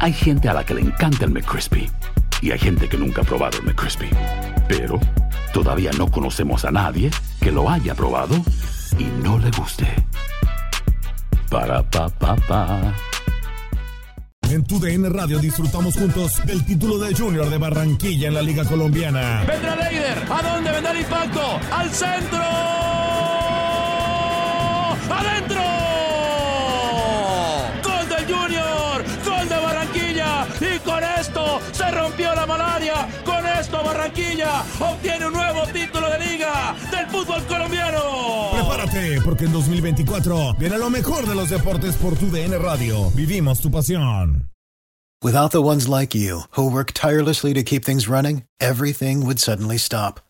Hay gente a la que le encanta el McCrispy y hay gente que nunca ha probado el McCrispy. Pero todavía no conocemos a nadie que lo haya probado y no le guste. Para pa pa pa. En tu DN Radio disfrutamos juntos del título de Junior de Barranquilla en la Liga Colombiana. Vendrá Leider. ¿A dónde vendrá el impacto? ¡Al centro! ¡Adentro! Barranquilla obtiene un nuevo título de liga del fútbol colombiano. Prepárate, porque en 2024 viene lo mejor de los deportes por tu DN Radio. Vivimos tu pasión. Without the ones like you, who work tirelessly to keep things running, everything would suddenly stop.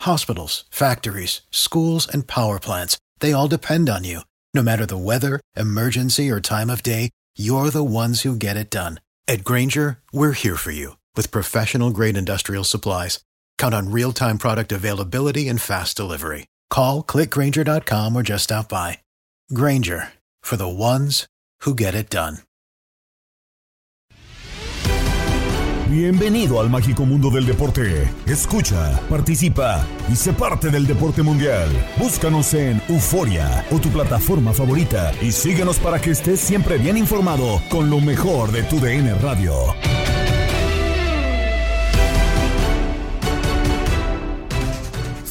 Hospitals, factories, schools, and power plants, they all depend on you. No matter the weather, emergency, or time of day, you're the ones who get it done. At Granger, we're here for you with professional grade industrial supplies. Count on real time product availability and fast delivery. Call clickgranger.com or just stop by. Granger for the ones who get it done. Bienvenido al mágico mundo del deporte. Escucha, participa y sé parte del deporte mundial. Búscanos en Euforia o tu plataforma favorita y síguenos para que estés siempre bien informado con lo mejor de tu DN Radio.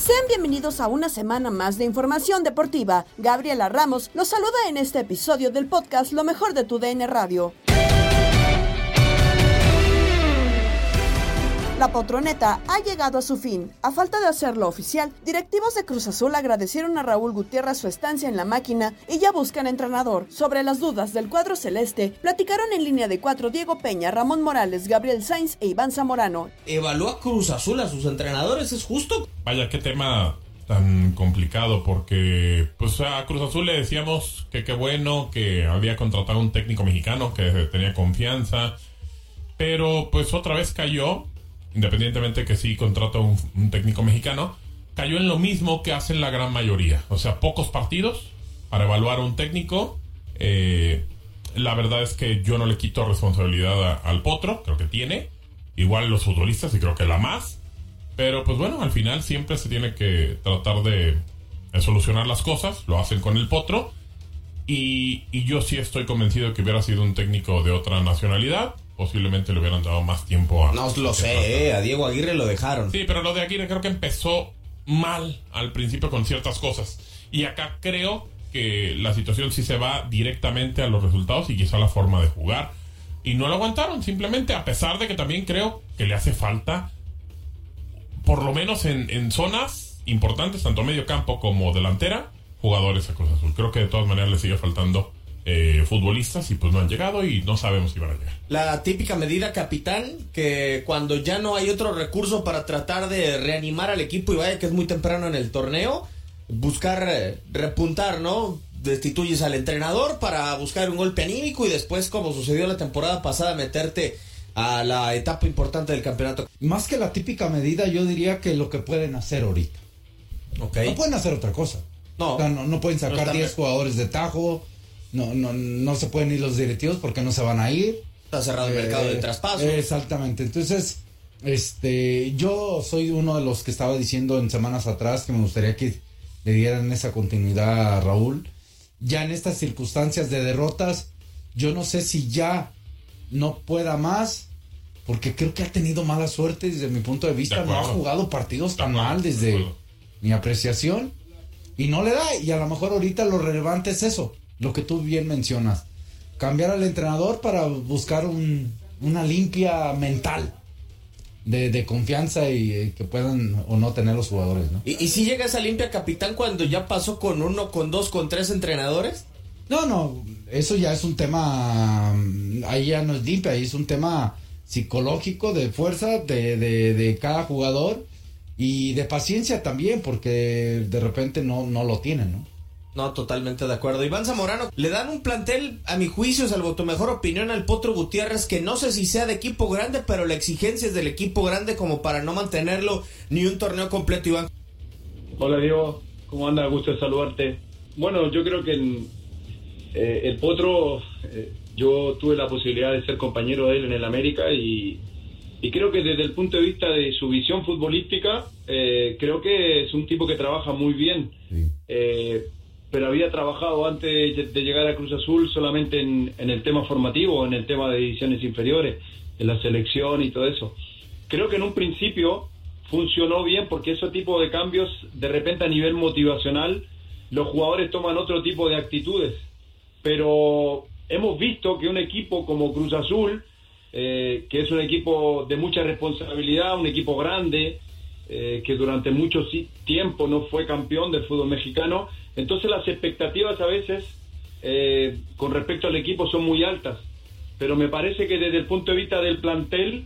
Sean bienvenidos a una semana más de información deportiva. Gabriela Ramos los saluda en este episodio del podcast Lo mejor de tu DN Radio. La Potroneta ha llegado a su fin. A falta de hacerlo oficial, directivos de Cruz Azul agradecieron a Raúl Gutiérrez su estancia en la máquina y ya buscan entrenador. Sobre las dudas del cuadro celeste, platicaron en línea de cuatro Diego Peña, Ramón Morales, Gabriel Sainz e Iván Zamorano. ¿Evalúa Cruz Azul a sus entrenadores? ¿Es justo? Vaya, qué tema tan complicado porque pues a Cruz Azul le decíamos que qué bueno que había contratado un técnico mexicano que tenía confianza, pero pues otra vez cayó independientemente que sí contrata un, técnico mexicano, cayó en lo mismo que hacen la gran mayoría. O sea, pocos partidos para evaluar a un técnico. Eh, la verdad es que yo no le quito responsabilidad al potro, creo que tiene. Igual los futbolistas y creo que la más. Pero pues bueno, al final siempre se tiene que tratar de, de solucionar las cosas. Lo hacen con el potro. Y, y yo sí estoy convencido que hubiera sido un técnico de otra nacionalidad posiblemente le hubieran dado más tiempo a... No lo sé, eh, a Diego Aguirre lo dejaron. Sí, pero lo de Aguirre creo que empezó mal al principio con ciertas cosas. Y acá creo que la situación sí se va directamente a los resultados y quizá a la forma de jugar. Y no lo aguantaron, simplemente, a pesar de que también creo que le hace falta, por lo menos en, en zonas importantes, tanto medio campo como delantera, jugadores a Cruz Azul. Creo que de todas maneras le sigue faltando eh, futbolistas y pues no han llegado y no sabemos si van a llegar. La típica medida capitán que cuando ya no hay otro recurso para tratar de reanimar al equipo y vaya que es muy temprano en el torneo, buscar eh, repuntar, ¿no? Destituyes al entrenador para buscar un golpe anímico y después, como sucedió la temporada pasada, meterte a la etapa importante del campeonato. Más que la típica medida, yo diría que lo que pueden hacer ahorita. Okay. No pueden hacer otra cosa. No, o sea, no, no, pueden sacar no 10 jugadores de tajo. No, no, no se pueden ir los directivos porque no se van a ir. Está cerrado el mercado de traspaso. Exactamente. Entonces, este, yo soy uno de los que estaba diciendo en semanas atrás que me gustaría que le dieran esa continuidad a Raúl. Ya en estas circunstancias de derrotas, yo no sé si ya no pueda más, porque creo que ha tenido mala suerte desde mi punto de vista. De no ha jugado partidos tan mal desde mi apreciación. Y no le da. Y a lo mejor ahorita lo relevante es eso lo que tú bien mencionas. Cambiar al entrenador para buscar un, una limpia mental de, de confianza y eh, que puedan o no tener los jugadores, ¿no? ¿Y, ¿Y, si llega esa limpia capitán cuando ya pasó con uno, con dos, con tres entrenadores? No, no, eso ya es un tema, mm, ahí ya no es limpia, ahí es un tema psicológico, de fuerza de, de, de cada jugador y de paciencia también, porque de repente no, no lo tienen, ¿no? No, totalmente de acuerdo. Iván Zamorano, le dan un plantel, a mi juicio, salvo tu mejor opinión, al Potro Gutiérrez, que no sé si sea de equipo grande, pero la exigencia es del equipo grande como para no mantenerlo ni un torneo completo, Iván. Hola Diego, ¿cómo anda? Gusto de saludarte. Bueno, yo creo que en, eh, el Potro, eh, yo tuve la posibilidad de ser compañero de él en el América y, y creo que desde el punto de vista de su visión futbolística, eh, creo que es un tipo que trabaja muy bien. Eh, pero había trabajado antes de llegar a Cruz Azul solamente en, el tema formativo, en el tema de divisiones inferiores, en la selección y todo eso. Creo que en un principio funcionó bien porque ese tipo de cambios, de repente a nivel motivacional, los jugadores toman otro tipo de actitudes. Pero hemos visto que un equipo como Cruz Azul, eh, que es un equipo de mucha responsabilidad, un equipo grande, eh, que durante mucho tiempo no fue campeón del fútbol mexicano, entonces las expectativas a veces eh, con respecto al equipo son muy altas. Pero me parece que desde el punto de vista del plantel,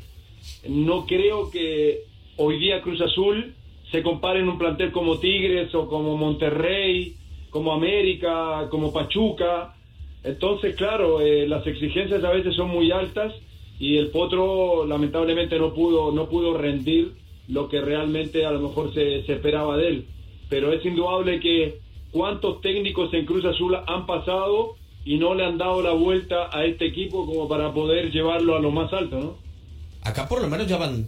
no creo que hoy día Cruz Azul se compare en un plantel como Tigres o como Monterrey, como América, como Pachuca. Entonces, claro, eh, las exigencias a veces son muy altas y el Potro lamentablemente no pudo, no pudo rendir lo que realmente a lo mejor se, se esperaba de él. Pero es indudable que cuántos técnicos en Cruz Azul han pasado y no le han dado la vuelta a este equipo como para poder llevarlo a lo más alto, ¿no? Acá por lo menos ya van.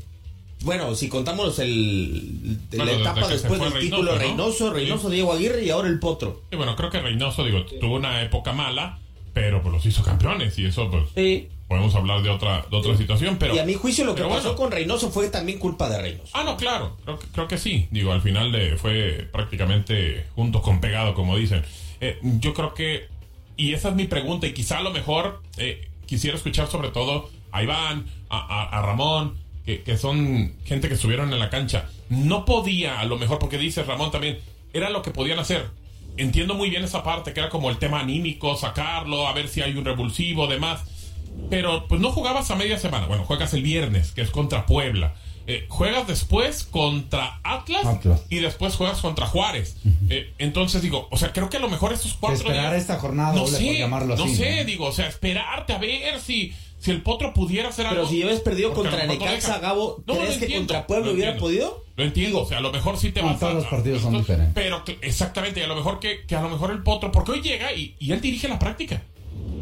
Bueno, si contamos el, Bueno, la etapa después del Reynoso, título ¿no? Reynoso, Reynoso, Diego Aguirre y ahora el Potro. Y bueno, creo que Reynoso, digo, tuvo una época mala, pero pues los hizo campeones y eso, pues, Sí. Podemos hablar de otra, de otra situación, pero... y a mi juicio lo que pasó bueno. con Reynoso fue también culpa de Reynoso. Ah, no, claro, creo que, creo que sí. Digo, al final de, fue prácticamente juntos con pegado, como dicen. Eh, yo creo que, y esa es mi pregunta, y quizá a lo mejor eh, quisiera escuchar sobre todo a Iván, a, a- a Ramón, que, que son gente que estuvieron en la cancha. No podía, a lo mejor, porque dice Ramón también, era lo que podían hacer. Entiendo muy bien esa parte, que era como el tema anímico, sacarlo, a ver si hay un revulsivo, demás. Pero pues no jugabas a media semana. Bueno, juegas el viernes, que es contra Puebla. Eh, juegas después contra Atlas, Atlas. y después juegas contra Juárez. Eh, entonces digo, o sea, creo que a lo mejor estos cuatro Esperar días- esta jornada no doble, sé, por llamarlo no así, sé, ¿no? digo, o sea, esperarte a ver si si el Potro pudiera hacer algo. Pero si llevas perdido contra Necaxa. Gabo, No, ¿crees que contra Puebla hubiera entiendo. podido? Lo entiendo, o sea, a lo mejor sí te vas todos a- los partidos son entonces, diferentes. Pero que- exactamente, y a lo mejor que, que a lo mejor el Potro, porque hoy llega y, y él dirige la práctica.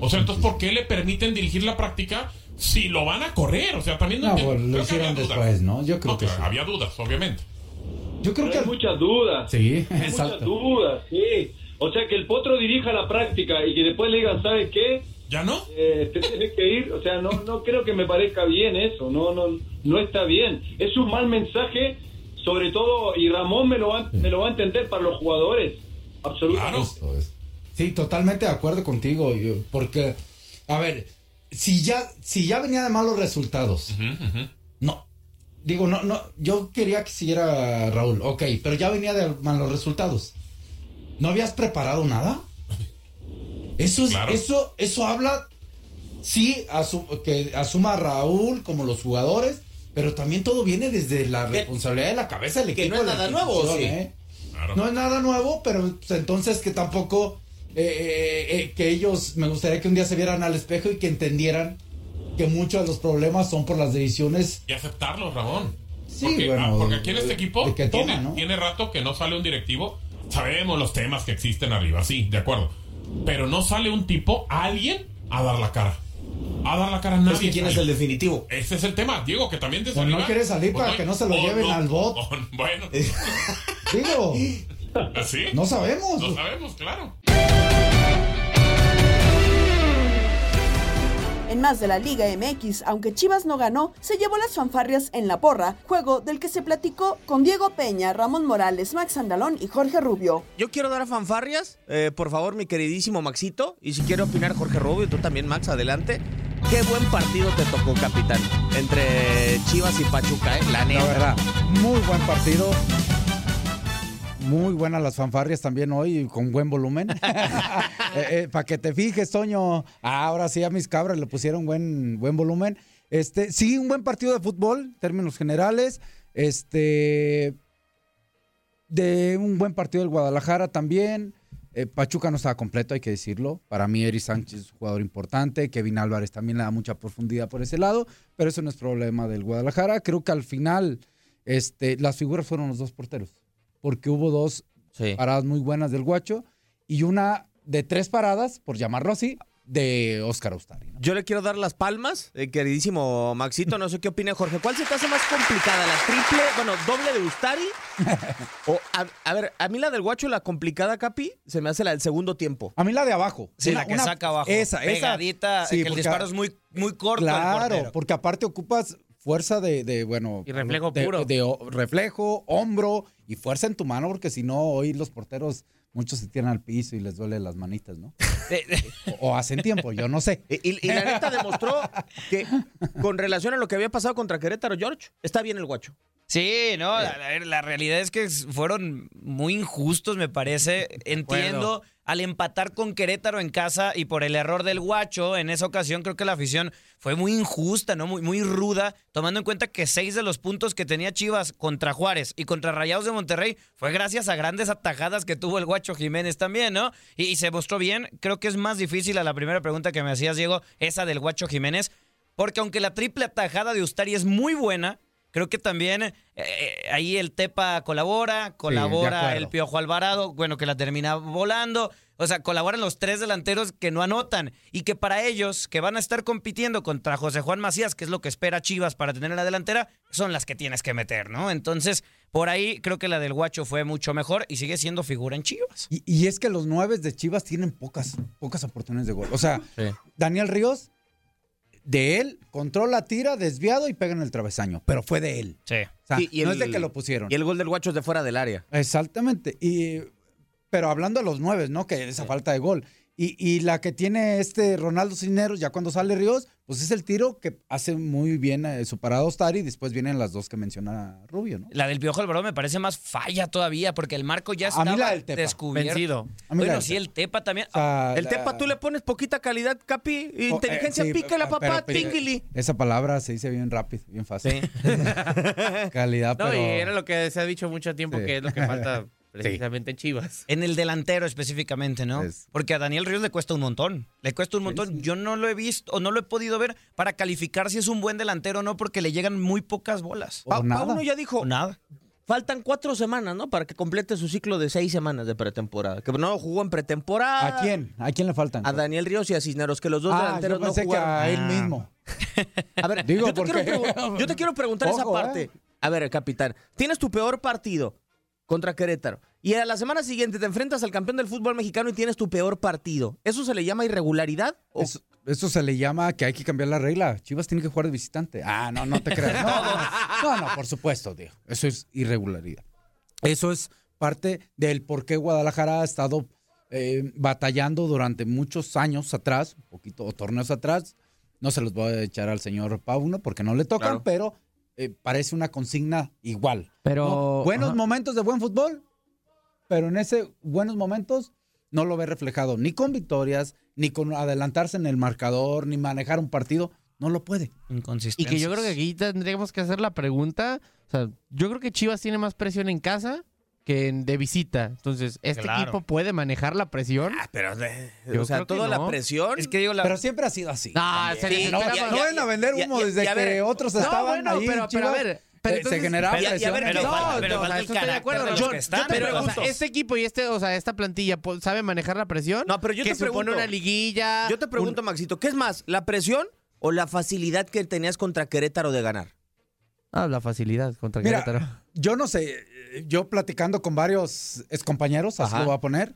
O sea, entonces, ¿por qué le permiten dirigir la práctica si lo van a correr? O sea, también No, entiendo. pues, lo hicieron dudas. después, ¿no? Yo creo que claro, sí. Había dudas, obviamente. Yo creo Pero que... hay muchas dudas. Sí, Hay muchas dudas, sí. O sea, que el potro dirija la práctica y que después le digan, ¿sabes qué? ¿Ya no? Eh, te tienes que ir. O sea, no, no creo que me parezca bien eso. No, no, no está bien. Es un mal mensaje, sobre todo, y Ramón me lo va, me lo va a entender para los jugadores. Absolutamente. Claro. Sí, totalmente de acuerdo contigo, porque, a ver, si ya, si ya venía de malos resultados, no, digo, no, no, yo quería que siguiera Raúl, ok, pero ya venía de malos resultados. ¿No habías preparado nada? Eso es, Claro. eso, eso habla, sí, asu- que asuma a Raúl como los jugadores, pero también todo viene desde la Que- responsabilidad de la cabeza del que equipo. no es nada nuevo, sí. ¿eh? Claro. No es nada nuevo, pero pues, entonces que tampoco eh, eh, eh, que ellos me gustaría que un día se vieran al espejo y que entendieran que muchos de los problemas son por las decisiones. Y aceptarlo, Ramón. Sí, porque, bueno, ah, porque aquí en este de- equipo de que toma, tiene, ¿no? tiene rato que no sale un directivo. Sabemos los temas que existen arriba, sí, de acuerdo. Pero no sale un tipo, alguien, a dar la cara. A dar la cara a nadie. Es que quién es el definitivo. Ese es el tema, Diego, que también desde Pues no quiere salir para que no se lo lleven al bot. oh, bueno, Digo, así. no sabemos. No sabemos, claro. En más de la Liga MX, aunque Chivas no ganó, se llevó las fanfarrias en la porra, juego del que se platicó con Diego Peña, Ramón Morales, Max Andalón y Jorge Rubio. Yo quiero dar a fanfarrias, eh, por favor, mi queridísimo Maxito. Y si quiere opinar Jorge Rubio, tú también, Max, adelante. Qué buen partido te tocó, capitán. Entre Chivas y Pachuca, ¿eh? La La neta. verdad, muy buen partido. Muy buenas las fanfarrias también hoy, con buen volumen. Eh, eh, Para que te fijes, Toño. Ahora sí a mis cabras le pusieron buen, buen volumen. Este, sí, un buen partido de fútbol, en términos generales. Este. De un buen partido del Guadalajara también. Eh, Pachuca no estaba completo, hay que decirlo. Para mí, Eri Sánchez es un jugador importante. Kevin Álvarez también le da mucha profundidad por ese lado. Pero eso no es problema del Guadalajara. Creo que al final, este, las figuras fueron los dos porteros. Porque hubo dos Sí. paradas muy buenas del Guacho y una de tres paradas, por llamarlo así, de Oscar Austari. ¿no? Yo le quiero dar las palmas, eh, queridísimo Maxito, no sé qué opina Jorge. ¿Cuál se te hace más complicada? ¿La triple, bueno, doble de Ustari? o, a, a ver, a mí la del guacho, la complicada, Capi, se me hace la del segundo tiempo. A mí la de abajo. Sí, Una- la que una- saca abajo. Esa, esa. Pegadita, Sí, que el disparo es muy, muy corto. Claro, porque aparte ocupas fuerza de, de, bueno... Y reflejo de- puro. De, reflejo, hombro y fuerza en tu mano, porque si no, hoy los porteros, muchos se tiran al piso y les duele las manitas, ¿no? O, o hacen tiempo, yo no sé. Y, y- y la neta demostró que con relación a lo que había pasado contra Querétaro, George, está bien el guacho. Sí, no, la, la- la realidad es que fueron muy injustos, me parece. Entiendo, al empatar con Querétaro en casa y por el error del guacho, en esa ocasión creo que la afición fue muy injusta, ¿no? Muy, muy ruda, tomando en cuenta que seis de los puntos que tenía Chivas contra Juárez y contra Rayados de Monterrey fue gracias a grandes atajadas que tuvo el guacho Jiménez también, ¿no? Y, y se mostró bien. Creo que es más difícil a la primera pregunta que me hacías, Diego, esa del guacho Jiménez, porque aunque la triple atajada de Ustari es muy buena, Creo que también eh, eh, ahí el Tepa colabora, colabora el Piojo Alvarado, bueno, que la termina volando. O sea, colaboran los tres delanteros que no anotan. Y que para ellos, que van a estar compitiendo contra José Juan Macías, que es lo que espera Chivas para tener en la delantera, son las que tienes que meter, ¿no? Entonces, por ahí creo que la del Guacho fue mucho mejor y sigue siendo figura en Chivas. Y, y es que los nueve de Chivas tienen pocas, pocas oportunidades de gol. O sea, Daniel Ríos, de él, controla, tira, desviado y pega en el travesaño. Pero fue de él. Sí. O sea, Y- y no el- es de que lo pusieron. Y el gol del guacho es de fuera del área. Exactamente. Y, pero hablando de los nueve, ¿no? Que esa falta de gol. Y, y la que tiene este Ronaldo Cisneros, ya cuando sale Ríos, pues es el tiro que hace muy bien eh, su parado Ostari. Y después vienen las dos que menciona Rubio, ¿no? La del Piojo Alvarado me parece más falla todavía, porque el marco ya la Tepa. descubierto. Vencido. A mí la Bueno, sí, el Tepa también. O sea, El la- Tepa, tú le pones poquita calidad, Capi. Oh, Inteligencia, eh, sí, pícala, pero- papá, pero- tíngili. Esa palabra se dice bien rápido, bien fácil. Calidad, No, pero... y era lo que se ha dicho mucho tiempo Sí. que es lo que falta precisamente en Chivas. En el delantero específicamente, ¿no? Es- Porque a Daniel Ríos le cuesta un montón. Le cuesta un montón. Yo no lo he visto o no lo he podido ver para calificar si es un buen delantero o no, porque le llegan muy pocas bolas. Pa- O nada. Pauno ya dijo, O nada. faltan cuatro semanas, ¿no? Para que complete su ciclo de seis semanas de pretemporada. Que no jugó en pretemporada. ¿A quién? ¿A quién le faltan? A Daniel Ríos y a Cisneros, que los dos ah, yo delanteros no pensé que jugaron. a él mismo. A ver, Digo, yo, te porque- quiero pregu- yo te quiero preguntar esa Ojo, parte. eh. A ver, capitán, tienes tu peor partido contra Querétaro y a la semana siguiente te enfrentas al campeón del fútbol mexicano y tienes tu peor partido. ¿Eso se le llama irregularidad? ¿O Eso, eso se le llama que hay que cambiar la regla. Chivas tiene que jugar de visitante. Ah, no, no te creas. No, no, no, por supuesto, tío. Eso es irregularidad. Eso es parte del por qué Guadalajara ha estado eh, batallando durante muchos años atrás, un poquito, o torneos atrás. No se los voy a echar al señor Pauno porque no le tocan, Claro. pero eh, parece una consigna igual. Pero- ¿no? Buenos ajá. momentos de buen fútbol, pero en ese buenos momentos no lo ve reflejado ni con victorias, ni con adelantarse en el marcador, ni manejar un partido. No lo puede. Y Inconsistencias. que yo creo que aquí tendríamos que hacer la pregunta. O sea, yo creo que Chivas tiene más presión en casa que en de visita. Entonces, ¿este Claro. equipo puede manejar la presión? Ah, pero, de- Yo o sea, toda la no. presión. Es que digo, la, Pero siempre ha sido así. Ah, se Sí, le no, no vayan a vender humo ya- desde ya ver. que otros No, estaban bueno, ahí. pero, pero a ver. pero eh, entonces- se generaba presión. ver, pero no, pero no, o falta sea, el eso estoy de acuerdo. Yo- los que están, yo te pero. ¿este equipo y este, o sea, esta plantilla sabe manejar la presión? No, pero yo que te supone pregunto- una liguilla. Yo te pregunto, Maxito, ¿qué es más, la presión o la facilidad que tenías contra Querétaro de ganar? Ah, la facilidad contra Mira, Querétaro. yo no sé, eh, yo platicando con varios excompañeros, así Ajá. lo voy a poner,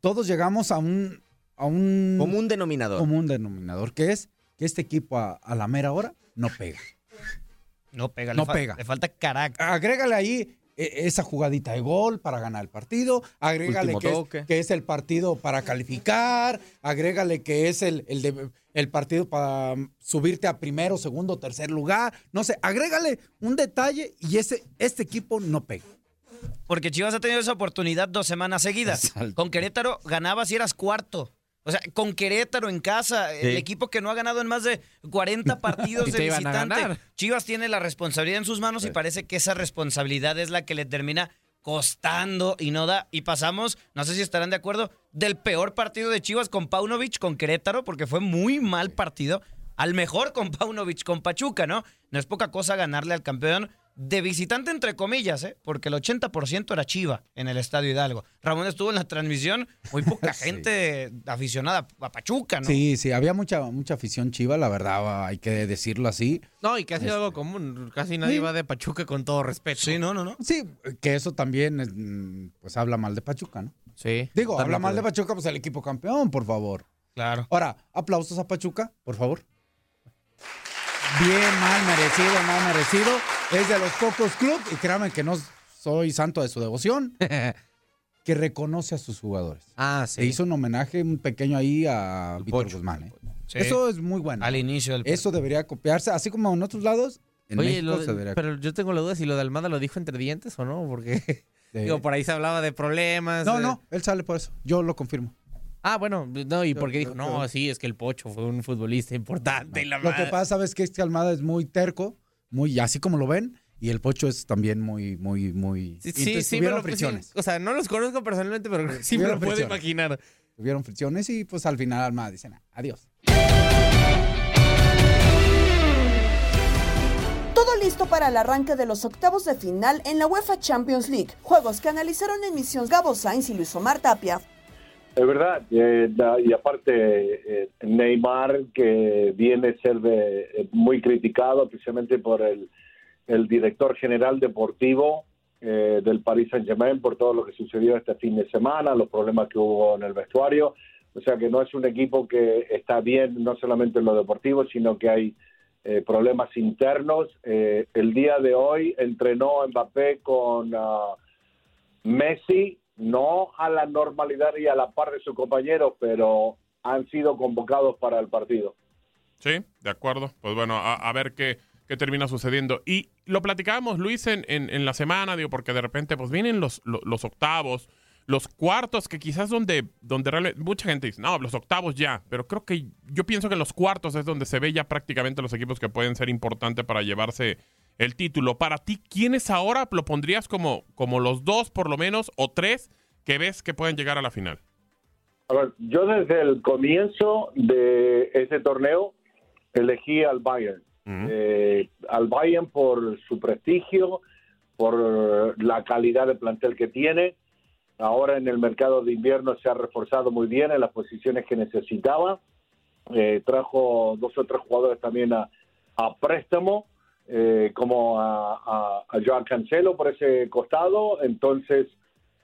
todos llegamos a un, a un Común denominador. común denominador, que es que este equipo a, a la mera hora no pega. no pega. no le, pega. Le falta carácter. Agrégale ahí esa jugadita de gol para ganar el partido, agrégale que es, toque. que es el partido para calificar, agrégale que es el, el, de- el partido para subirte a primero, segundo, tercer lugar, no sé, agrégale un detalle y ese, este equipo no pega. porque Chivas ha tenido esa oportunidad dos semanas seguidas. Con Querétaro ganabas y eras cuarto. O sea, con Querétaro en casa, el equipo que no ha ganado en más de 40 partidos de visitante. Chivas tiene la responsabilidad en sus manos y parece que esa responsabilidad es la que le termina costando y no da. Y pasamos, no sé si estarán de acuerdo, del peor partido de Chivas con Paunovic, con Querétaro, porque fue muy mal partido, al mejor con Paunovic, con Pachuca, ¿no? No es poca cosa ganarle al campeón de visitante, entre comillas, ¿eh? porque el 80% era Chiva en el Estadio Hidalgo. Ramón estuvo en la transmisión, muy poca gente aficionada a Pachuca, ¿no? Sí, sí, había mucha, mucha afición chiva, la verdad, hay que decirlo así. No, y que ha sido algo común. Casi nadie va de Pachuca con todo respeto. Sí, no, no, no. Sí, que eso también, es, pues habla mal de Pachuca, ¿no? Sí. Digo, habla mal de de- Pachuca, pues el equipo campeón, por favor. Claro. Ahora, aplausos a Pachuca, por favor. Bien, mal merecido, mal merecido. Es de los pocos clubes, y créanme que no soy santo de su devoción, que reconoce a sus jugadores. Ah, Se hizo un homenaje, un pequeño ahí a Víctor Guzmán. ¿eh? Sí. Eso es muy bueno. Al inicio del Eso debería copiarse, así como en otros lados. En Oye, México de- se debería pero yo tengo la duda si lo de Almada lo dijo entre dientes o no, porque digo, por ahí se hablaba de problemas. No, de- no, él sale por eso. Yo lo confirmo. Ah, bueno, no, y porque dijo, no, sí, es que el Pocho fue un futbolista importante y la Lo que pasa, sabes que este Almada es muy terco, muy así como lo ven, y el Pocho es también muy, muy, muy. Sí, sí, entonces sí, me tuvieron lo- fricciones. sí, o sea, no los conozco personalmente, pero sí me lo puedo fricciones. imaginar. Tuvieron fricciones y pues al final Almada dicen, adiós. Todo listo para el arranque de los octavos de final en la UEFA Champions League, juegos que analizaron en misión Gabo Sainz y Luis Omar Tapia. Es verdad, eh, y aparte eh, Neymar que viene a ser eh, muy criticado precisamente por el, director general deportivo eh, del Paris Saint Germain por todo lo que sucedió este fin de semana, los problemas que hubo en el vestuario, o sea que no es un equipo que está bien no solamente en lo deportivo, sino que hay eh, problemas internos. El día de hoy entrenó Mbappé con ah, Messi, no a la normalidad y a la par de sus compañeros, pero han sido convocados para el partido. Sí, de acuerdo. Pues bueno, a, ver qué, qué termina sucediendo. Y lo platicábamos, Luis, en, en, en la semana, digo, porque de repente pues vienen los, lo- los, octavos, los cuartos, que quizás donde, donde realmente mucha gente dice, no, los octavos ya, pero creo que yo pienso que los cuartos es donde se ve ya prácticamente los equipos que pueden ser importantes para llevarse el título. Para ti, ¿quiénes ahora lo pondrías como, como los dos por lo menos o tres que ves que pueden llegar a la final? A ver, yo desde el comienzo de ese torneo elegí al Bayern. Eh, al Bayern por su prestigio, por la calidad de plantel que tiene. Ahora en el mercado de invierno se ha reforzado muy bien en las posiciones que necesitaba. Eh, trajo dos o tres jugadores también a, a préstamo, eh, como a, a, a Joao Cancelo por ese costado. Entonces,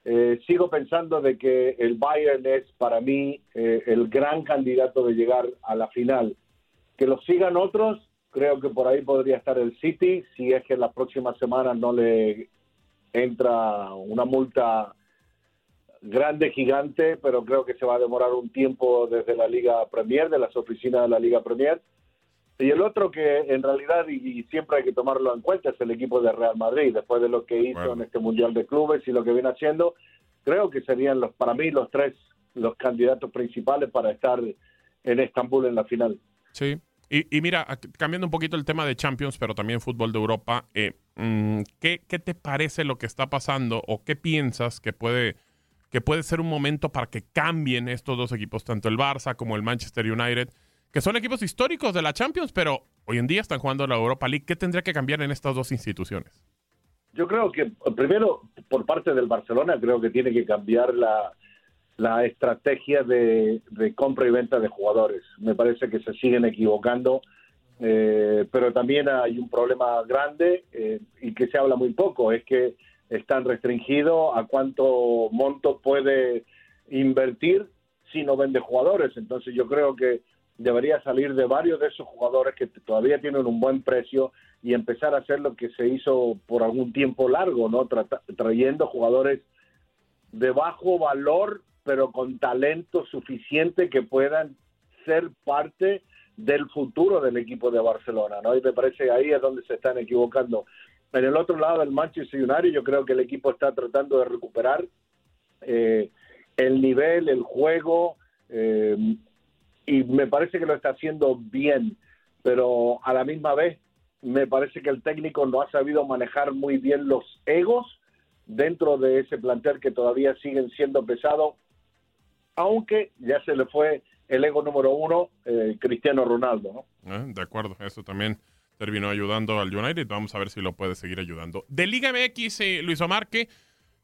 eh, sigo pensando de que el Bayern es para mí eh, el gran candidato de llegar a la final. Que lo sigan otros, creo que por ahí podría estar el City, si es que en las próximas semanas no le entra una multa grande, gigante, pero creo que se va a demorar un tiempo desde la Liga Premier, de las oficinas de la Liga Premier. Y el otro que en realidad, y, y siempre hay que tomarlo en cuenta, es el equipo de Real Madrid, después de lo que hizo en este Mundial de Clubes y lo que viene haciendo, creo que serían los para mí los tres los candidatos principales para estar en Estambul en la final. Sí. Y, y mira, cambiando un poquito el tema de Champions, pero también fútbol de Europa, eh, mm, ¿qué, qué te parece lo que está pasando o qué piensas que puede, que puede ser un momento para que cambien estos dos equipos, tanto el Barça como el Manchester United, que son equipos históricos de la Champions, pero hoy en día están jugando la Europa League? ¿Qué tendría que cambiar en estas dos instituciones? Yo creo que primero por parte del Barcelona creo que tiene que cambiar la, la estrategia de, de compra y venta de jugadores. Me parece que se siguen equivocando, eh, pero también hay un problema grande eh, y que se habla muy poco, es que están restringidos a cuánto monto puede invertir si no vende jugadores. Entonces yo creo que debería salir de varios de esos jugadores que todavía tienen un buen precio y empezar a hacer lo que se hizo por algún tiempo largo, ¿no? Trayendo jugadores de bajo valor, pero con talento suficiente que puedan ser parte del futuro del equipo de Barcelona, ¿no? Y me parece que ahí es donde se están equivocando. en el otro lado del Manchester United, yo creo que el equipo está tratando de recuperar eh, el nivel, el juego, eh, y me parece que lo está haciendo bien, pero a la misma vez me parece que el técnico no ha sabido manejar muy bien los egos dentro de ese plantel que todavía siguen siendo pesados, aunque ya se le fue el ego número uno, eh, Cristiano Ronaldo. Eh, de acuerdo, eso también terminó ayudando al United. Vamos a ver si lo puede seguir ayudando. De Liga MX, eh, Luis Omar, ¿qué,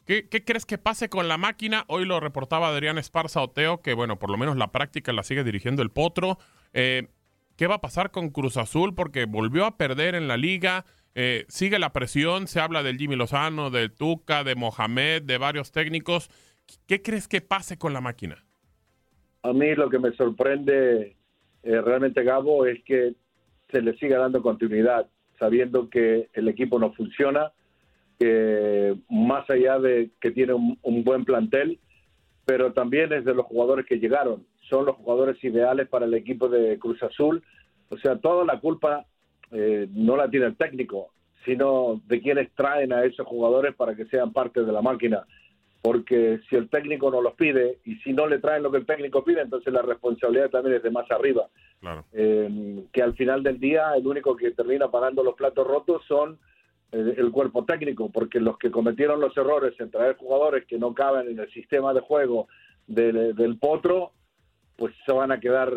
¿qué, crees que pase con la máquina? Hoy lo reportaba Adrián Esparza Oteo, que bueno, por lo menos la práctica la sigue dirigiendo el Potro. ¿Qué va a pasar con Cruz Azul? Porque volvió a perder en la liga. sigue la presión, se habla del Jimmy Lozano, del Tuca, de Mohamed, de varios técnicos. ¿Qué crees que pase con la máquina? a mí lo que me sorprende eh, realmente, Gabo, es que se le siga dando continuidad, sabiendo que el equipo no funciona, que más allá de que tiene un, buen plantel, pero también es de los jugadores que llegaron, son los jugadores ideales para el equipo de Cruz Azul. O sea, toda la culpa eh, no la tiene el técnico, sino de quienes traen a esos jugadores para que sean parte de la máquina porque si el técnico no los pide y si no le traen lo que el técnico pide, entonces la responsabilidad también es de más arriba. Eh, que al final del día el único que termina pagando los platos rotos son el cuerpo técnico, porque los que cometieron los errores en traer jugadores que no caben en el sistema de juego del potro, pues se van a quedar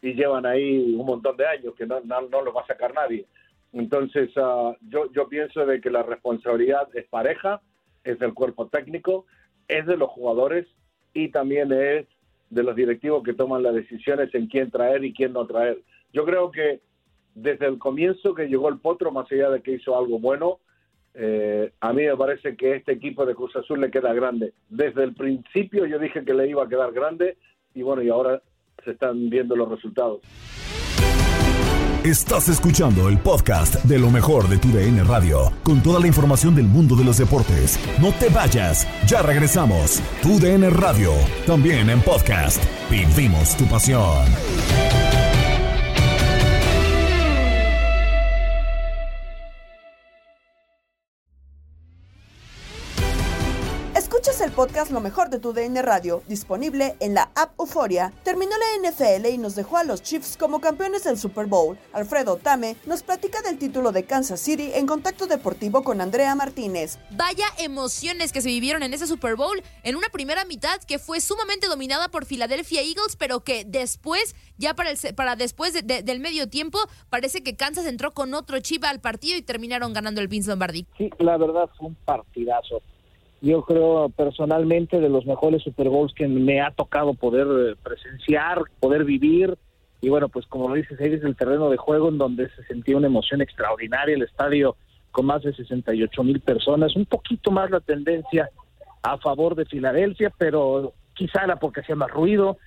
y llevan ahí un montón de años que no, no, los va a sacar nadie. Entonces ah, yo, yo pienso de que la responsabilidad es pareja es del cuerpo técnico, es de los jugadores y también es de los directivos que toman las decisiones en quién traer y quién no traer. Yo creo que desde el comienzo que llegó el Potro, más allá de que hizo algo bueno, eh, a mí me parece que este equipo de Cruz Azul le queda grande. Desde el principio yo dije que le iba a quedar grande y bueno, y ahora se están viendo los resultados. Estás escuchando el podcast de lo mejor de tu DN Radio, con toda la información del mundo de los deportes. No te vayas, ya regresamos. Tu DN Radio, también en podcast. Vivimos tu pasión. Podcast Lo mejor de tu DN Radio, disponible en la app Euforia. Terminó la NFL y nos dejó a los Chiefs como campeones del Super Bowl. Alfredo Tame nos platica del título de Kansas City en contacto deportivo con Andrea Martínez. Vaya emociones que se vivieron en ese Super Bowl en una primera mitad que fue sumamente dominada por Philadelphia Eagles, pero que después, ya para, el, para después del medio tiempo, parece que Kansas entró con otro chip al partido y terminaron ganando el Vince Lombardi. Sí, la verdad fue un partidazo yo creo personalmente de los mejores Super Bowls que me ha tocado poder eh, presenciar, poder vivir. Y bueno, pues como lo dices, ahí es el terreno de juego en donde se sentía una emoción extraordinaria, el estadio con más de 68 mil personas, un poquito más la tendencia a favor de Filadelfia, pero quizá era porque hacía más ruido.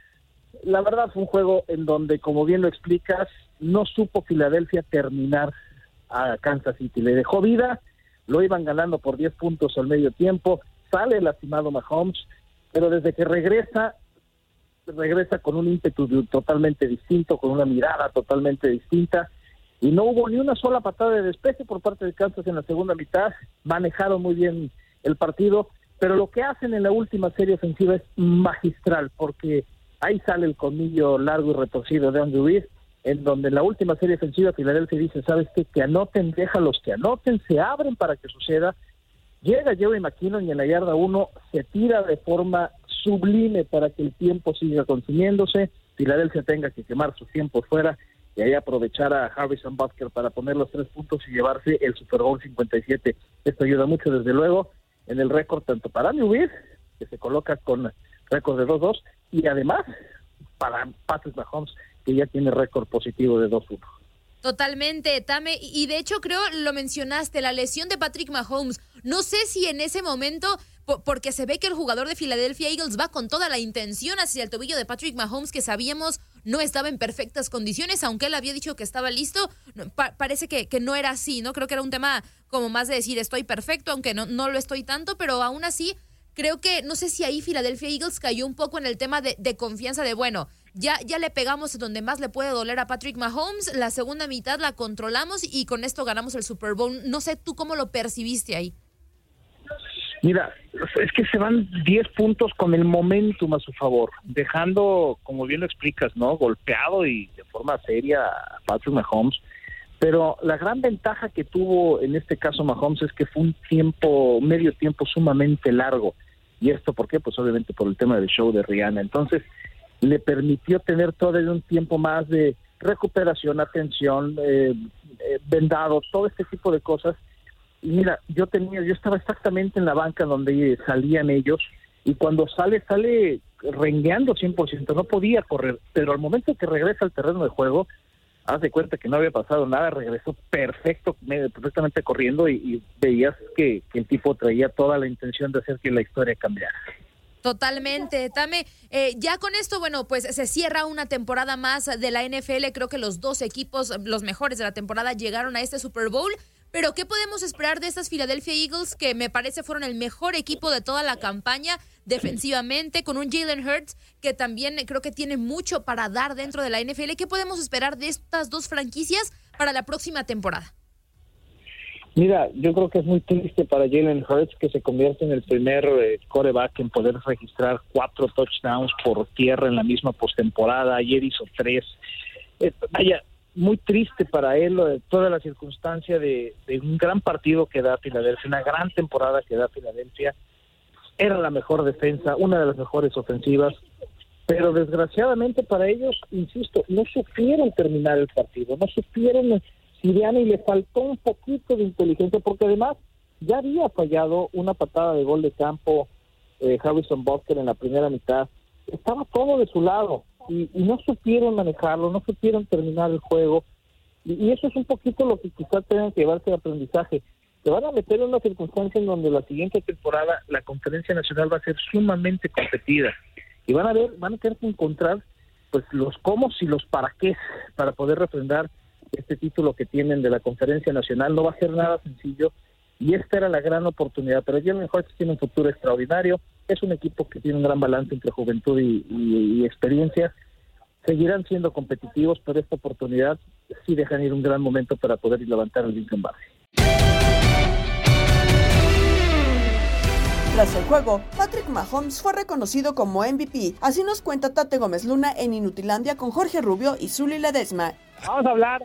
La verdad fue un juego en donde, como bien lo explicas, no supo Filadelfia terminar a Kansas City. Le dejó vida, lo iban ganando por 10 puntos al medio tiempo, sale lastimado Mahomes, pero desde que regresa, regresa con un ímpetu totalmente distinto, con una mirada totalmente distinta, y no hubo ni una sola patada de despeje por parte de Kansas en la segunda mitad, manejaron muy bien el partido, pero lo que hacen en la última serie ofensiva es magistral, porque ahí sale el colmillo largo y retorcido de Andrew Reed, en donde la última serie ofensiva Filadelfia dice, ¿sabes qué? Que anoten, deja los que anoten, se abren para que suceda. Llega Joey McKinnon y en la yarda 1 se tira de forma sublime para que el tiempo siga consumiéndose, Filadelfia tenga que quemar su tiempo fuera y ahí aprovechar a Harrison Butker para poner los tres puntos y llevarse el Super Bowl 57. Esto ayuda mucho, desde luego, en el récord tanto para New que se coloca con récord de 2-2, y además para Patrick Mahomes, que ya tiene récord positivo de 2-1. Totalmente, Tame. Y de hecho creo lo mencionaste, la lesión de Patrick Mahomes. No sé si en ese momento, porque se ve que el jugador de Philadelphia Eagles va con toda la intención hacia el tobillo de Patrick Mahomes, que sabíamos no estaba en perfectas condiciones, aunque él había dicho que estaba listo, parece que, que, no era así, ¿no? Creo que era un tema como más de decir estoy perfecto, aunque no, no lo estoy tanto, pero aún así creo que no sé si ahí Philadelphia Eagles cayó un poco en el tema de, de confianza de, bueno, ya, ya le pegamos donde más le puede doler a Patrick Mahomes, la segunda mitad la controlamos y con esto ganamos el Super Bowl. No sé tú cómo lo percibiste ahí. Mira, es que se van 10 puntos con el momentum a su favor, dejando, como bien lo explicas, ¿no? Golpeado y de forma seria a Patrick Mahomes. Pero la gran ventaja que tuvo en este caso Mahomes es que fue un tiempo, medio tiempo sumamente largo. ¿Y esto por qué? Pues obviamente por el tema del show de Rihanna. Entonces, le permitió tener todavía un tiempo más de recuperación, atención, eh, eh, todo este tipo de cosas y mira, yo tenía, yo estaba exactamente en la banca donde salían ellos y cuando sale, sale rengueando 100%, no podía correr, pero al momento que regresa al terreno de juego, hace cuenta que no había pasado nada, regresó perfecto, perfectamente corriendo y, veías que, el tipo traía toda la intención de hacer que la historia cambiara. Totalmente, Tame. Eh, ya con esto, bueno, pues se cierra una temporada más de la NFL. Creo que los dos equipos, los mejores de la temporada, llegaron a este Super Bowl. Pero ¿qué podemos esperar de estas Philadelphia Eagles que me parece fueron el mejor equipo de toda la campaña defensivamente con un Jalen Hurts que también creo que tiene mucho para dar dentro de la NFL? ¿Qué podemos esperar de estas dos franquicias para la próxima temporada? Mira, yo creo que es muy triste para Jalen Hurts que se convierte en el primer eh, coreback en poder registrar cuatro touchdowns por tierra en la misma postemporada. Ayer hizo tres. Eh, vaya, muy triste para él toda la circunstancia de, un gran partido que da Filadelfia, una gran temporada que da Filadelfia. Era la mejor defensa, una de las mejores ofensivas, pero desgraciadamente para ellos, insisto, no supieron terminar el partido, no supieron y le faltó un poquito de inteligencia, porque además ya había fallado una patada de gol de campo eh, Harrison Buster en la primera mitad. Estaba todo de su lado y, no supieron manejarlo, no supieron terminar el juego. Y, eso es un poquito lo que quizás tengan que llevarse de aprendizaje. Se van a meter en una circunstancia en donde la siguiente temporada la conferencia nacional va a ser sumamente competida y van a ver, van a tener que encontrar pues los cómo y los para qué para poder refrendar este título que tienen de la conferencia nacional. No va a ser nada sencillo y esta era la gran oportunidad. Pero Jalen Hurts tiene un futuro extraordinario. Es un equipo que tiene un gran balance entre juventud y, experiencia. Seguirán siendo competitivos, pero esta oportunidad sí dejan ir un gran momento para poder levantar el Lincoln Valley. Tras el juego, Patrick Mahomes fue reconocido como MVP. Así nos cuenta Tate Gómez Luna en Inutilandia con Jorge Rubio y Zully Ledesma. Vamos a hablar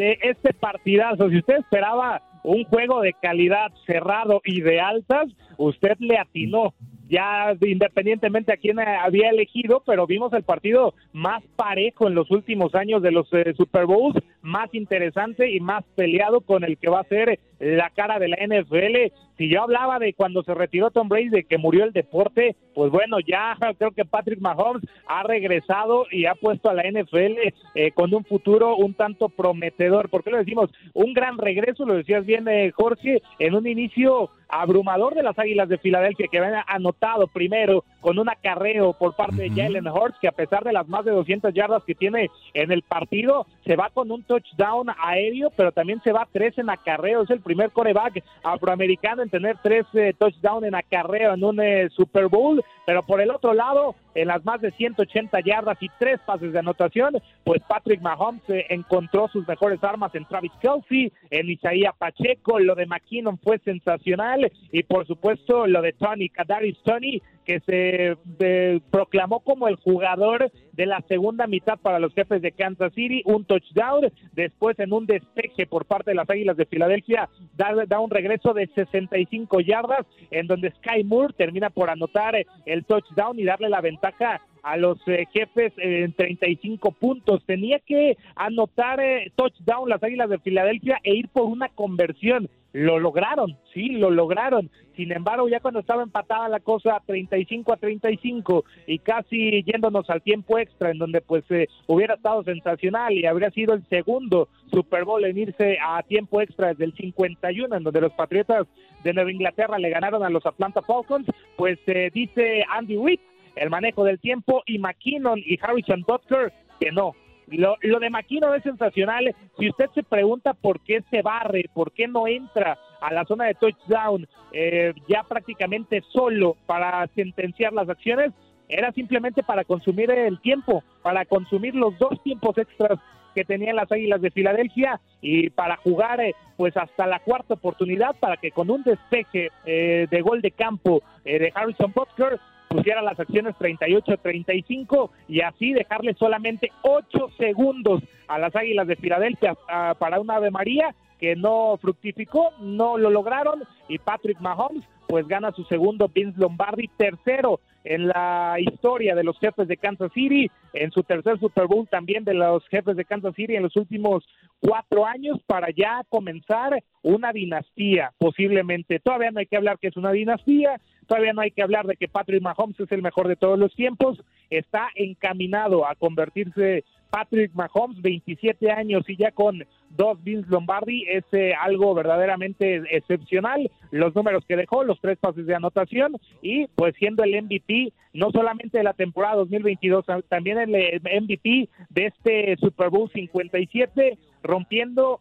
de este partidazo. Si usted esperaba un juego de calidad cerrado y de altas, usted le atinó ya independientemente a quién había elegido, pero vimos el partido más parejo en los últimos años de los eh, Super Bowls, más interesante y más peleado con el que va a ser la cara de la NFL. Si yo hablaba de cuando se retiró Tom Brady, de que murió el deporte, pues bueno, ya creo que Patrick Mahomes ha regresado y ha puesto a la NFL eh, con un futuro un tanto prometedor. ¿Por qué lo decimos? Un gran regreso, lo decías bien, eh, Jorge, en un inicio abrumador de las Águilas de Filadelfia que habían anotado primero con un acarreo por parte de Jalen Hurts que a pesar de las más de 200 yardas que tiene en el partido se va con un touchdown aéreo pero también se va tres en acarreo. Es el primer coreback afroamericano en tener tres eh, touchdowns en acarreo en un eh, Super Bowl pero por el otro lado en las más de 180 yardas y tres pases de anotación, pues Patrick Mahomes eh, encontró sus mejores armas en Travis Kelsey, en Isaías Pacheco, lo de McKinnon fue sensacional y por supuesto lo de Tony, Kadarius Tony, que se eh, proclamó como el jugador de la segunda mitad para los jefes de Kansas City, un touchdown, después en un despeje por parte de las Águilas de Filadelfia, da, da un regreso de 65 yardas, en donde Sky Moore termina por anotar el touchdown y darle la ventaja a los eh, jefes en 35 puntos. Tenía que anotar eh, touchdown las Águilas de Filadelfia e ir por una conversión. Lo lograron, sí, lo lograron. Sin embargo, ya cuando estaba empatada la cosa 35 a 35 y casi yéndonos al tiempo extra, en donde pues eh, hubiera estado sensacional y habría sido el segundo Super Bowl en irse a tiempo extra desde el 51, en donde los Patriotas de Nueva Inglaterra le ganaron a los Atlanta Falcons, pues dice Andy Witt el manejo del tiempo y McKinnon y Harrison Butker que no. Lo, lo de McKinnon es sensacional. Si usted se pregunta por qué se barre, por qué no entra a la zona de touchdown eh, ya prácticamente solo para sentenciar las acciones, era simplemente para consumir el tiempo, para consumir los dos tiempos extras que tenían las Águilas de Filadelfia y para jugar eh, pues hasta la cuarta oportunidad para que con un despeje eh, de gol de campo eh, de Harrison Butker pusiera las acciones 38-35 y así dejarle solamente 8 segundos a las Águilas de Filadelfia para una Ave María que no fructificó, no lo lograron y Patrick Mahomes pues gana su segundo Vince Lombardi, tercero en la historia de los jefes de Kansas City, en su tercer Super Bowl también de los jefes de Kansas City en los últimos cuatro años para ya comenzar una dinastía, posiblemente. Todavía no hay que hablar que es una dinastía, todavía no hay que hablar de que Patrick Mahomes es el mejor de todos los tiempos, está encaminado a convertirse Patrick Mahomes, 27 años y ya con dos Vince Lombardi, es eh, algo verdaderamente excepcional. Los números que dejó, los tres pases de anotación y pues siendo el MVP no solamente de la temporada 2022, también el eh, MVP de este Super Bowl 57, rompiendo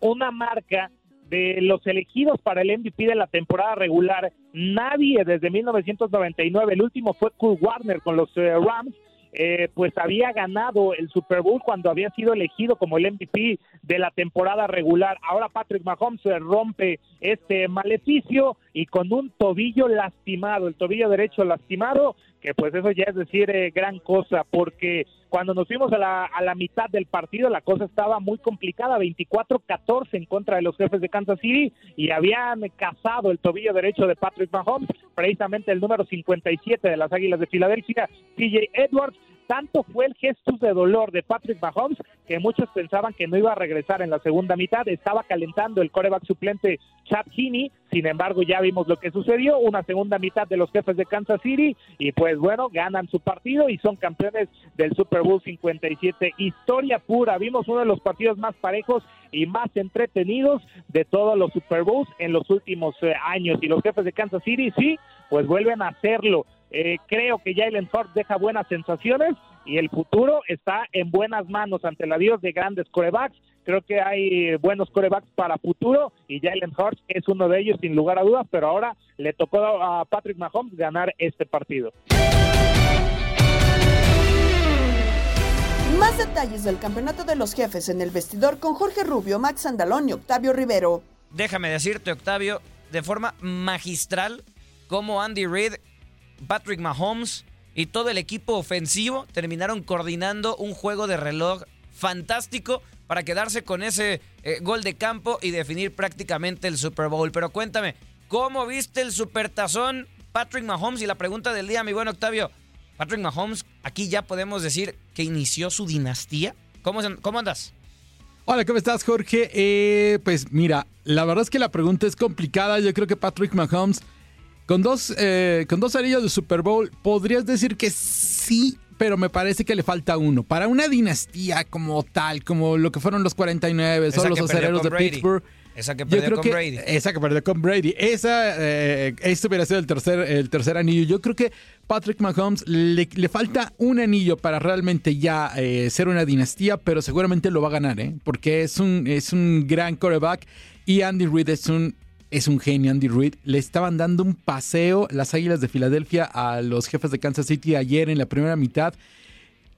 una marca de los elegidos para el MVP de la temporada regular. Nadie desde 1999, el último fue Kurt Warner con los eh, Rams, eh, pues había ganado el Super Bowl cuando había sido elegido como el MVP de la temporada regular. Ahora Patrick Mahomes rompe este maleficio y con un tobillo lastimado, el tobillo derecho lastimado, que pues eso ya es decir eh, gran cosa, porque cuando nos fuimos a la, a la mitad del partido la cosa estaba muy complicada, 24-14 en contra de los jefes de Kansas City y habían cazado el tobillo derecho de Patrick Mahomes, precisamente el número 57 de las Águilas de Filadelfia, CJ Edwards, tanto fue el gesto de dolor de Patrick Mahomes que muchos pensaban que no iba a regresar en la segunda mitad. Estaba calentando el coreback suplente Chad Heaney. Sin embargo, ya vimos lo que sucedió. Una segunda mitad de los jefes de Kansas City. Y pues bueno, ganan su partido y son campeones del Super Bowl 57. Historia pura. Vimos uno de los partidos más parejos y más entretenidos de todos los Super Bowls en los últimos eh, años. Y los jefes de Kansas City, sí, pues vuelven a hacerlo. Eh, creo que Jalen Hurts deja buenas sensaciones y el futuro está en buenas manos ante el adiós de grandes corebacks. Creo que hay buenos corebacks para futuro y Jalen Hurts es uno de ellos sin lugar a dudas, pero ahora le tocó a Patrick Mahomes ganar este partido. Más detalles del campeonato de los jefes en el vestidor con Jorge Rubio, Max Andalón y Octavio Rivero. Déjame decirte, Octavio, de forma magistral, como Andy Reid Patrick Mahomes y todo el equipo ofensivo terminaron coordinando un juego de reloj fantástico para quedarse con ese eh, gol de campo y definir prácticamente el Super Bowl. Pero cuéntame, ¿cómo viste el supertazón Patrick Mahomes? Y la pregunta del día, mi buen Octavio, Patrick Mahomes, aquí ya podemos decir que inició su dinastía. ¿Cómo, andas? Hola, ¿cómo estás, Jorge? Eh, pues mira, la verdad es que la pregunta es complicada. Yo creo que Patrick Mahomes con dos, eh, con dos anillos de Super Bowl, podrías decir que sí, pero me parece que le falta uno. Para una dinastía como tal, como lo que fueron los 49 o los aceleros de Pittsburgh. Esa que perdió con Brady. Esa que perdió con Brady. Esa, eh, este hubiera sido el tercer, el tercer anillo. Yo creo que Patrick Mahomes le, falta un anillo para realmente ya eh, ser una dinastía, pero seguramente lo va a ganar, ¿eh? Porque es un, es un gran quarterback y Andy Reid es un es un genio Andy Reid. Le estaban dando un paseo las Águilas de Filadelfia a los jefes de Kansas City ayer en la primera mitad.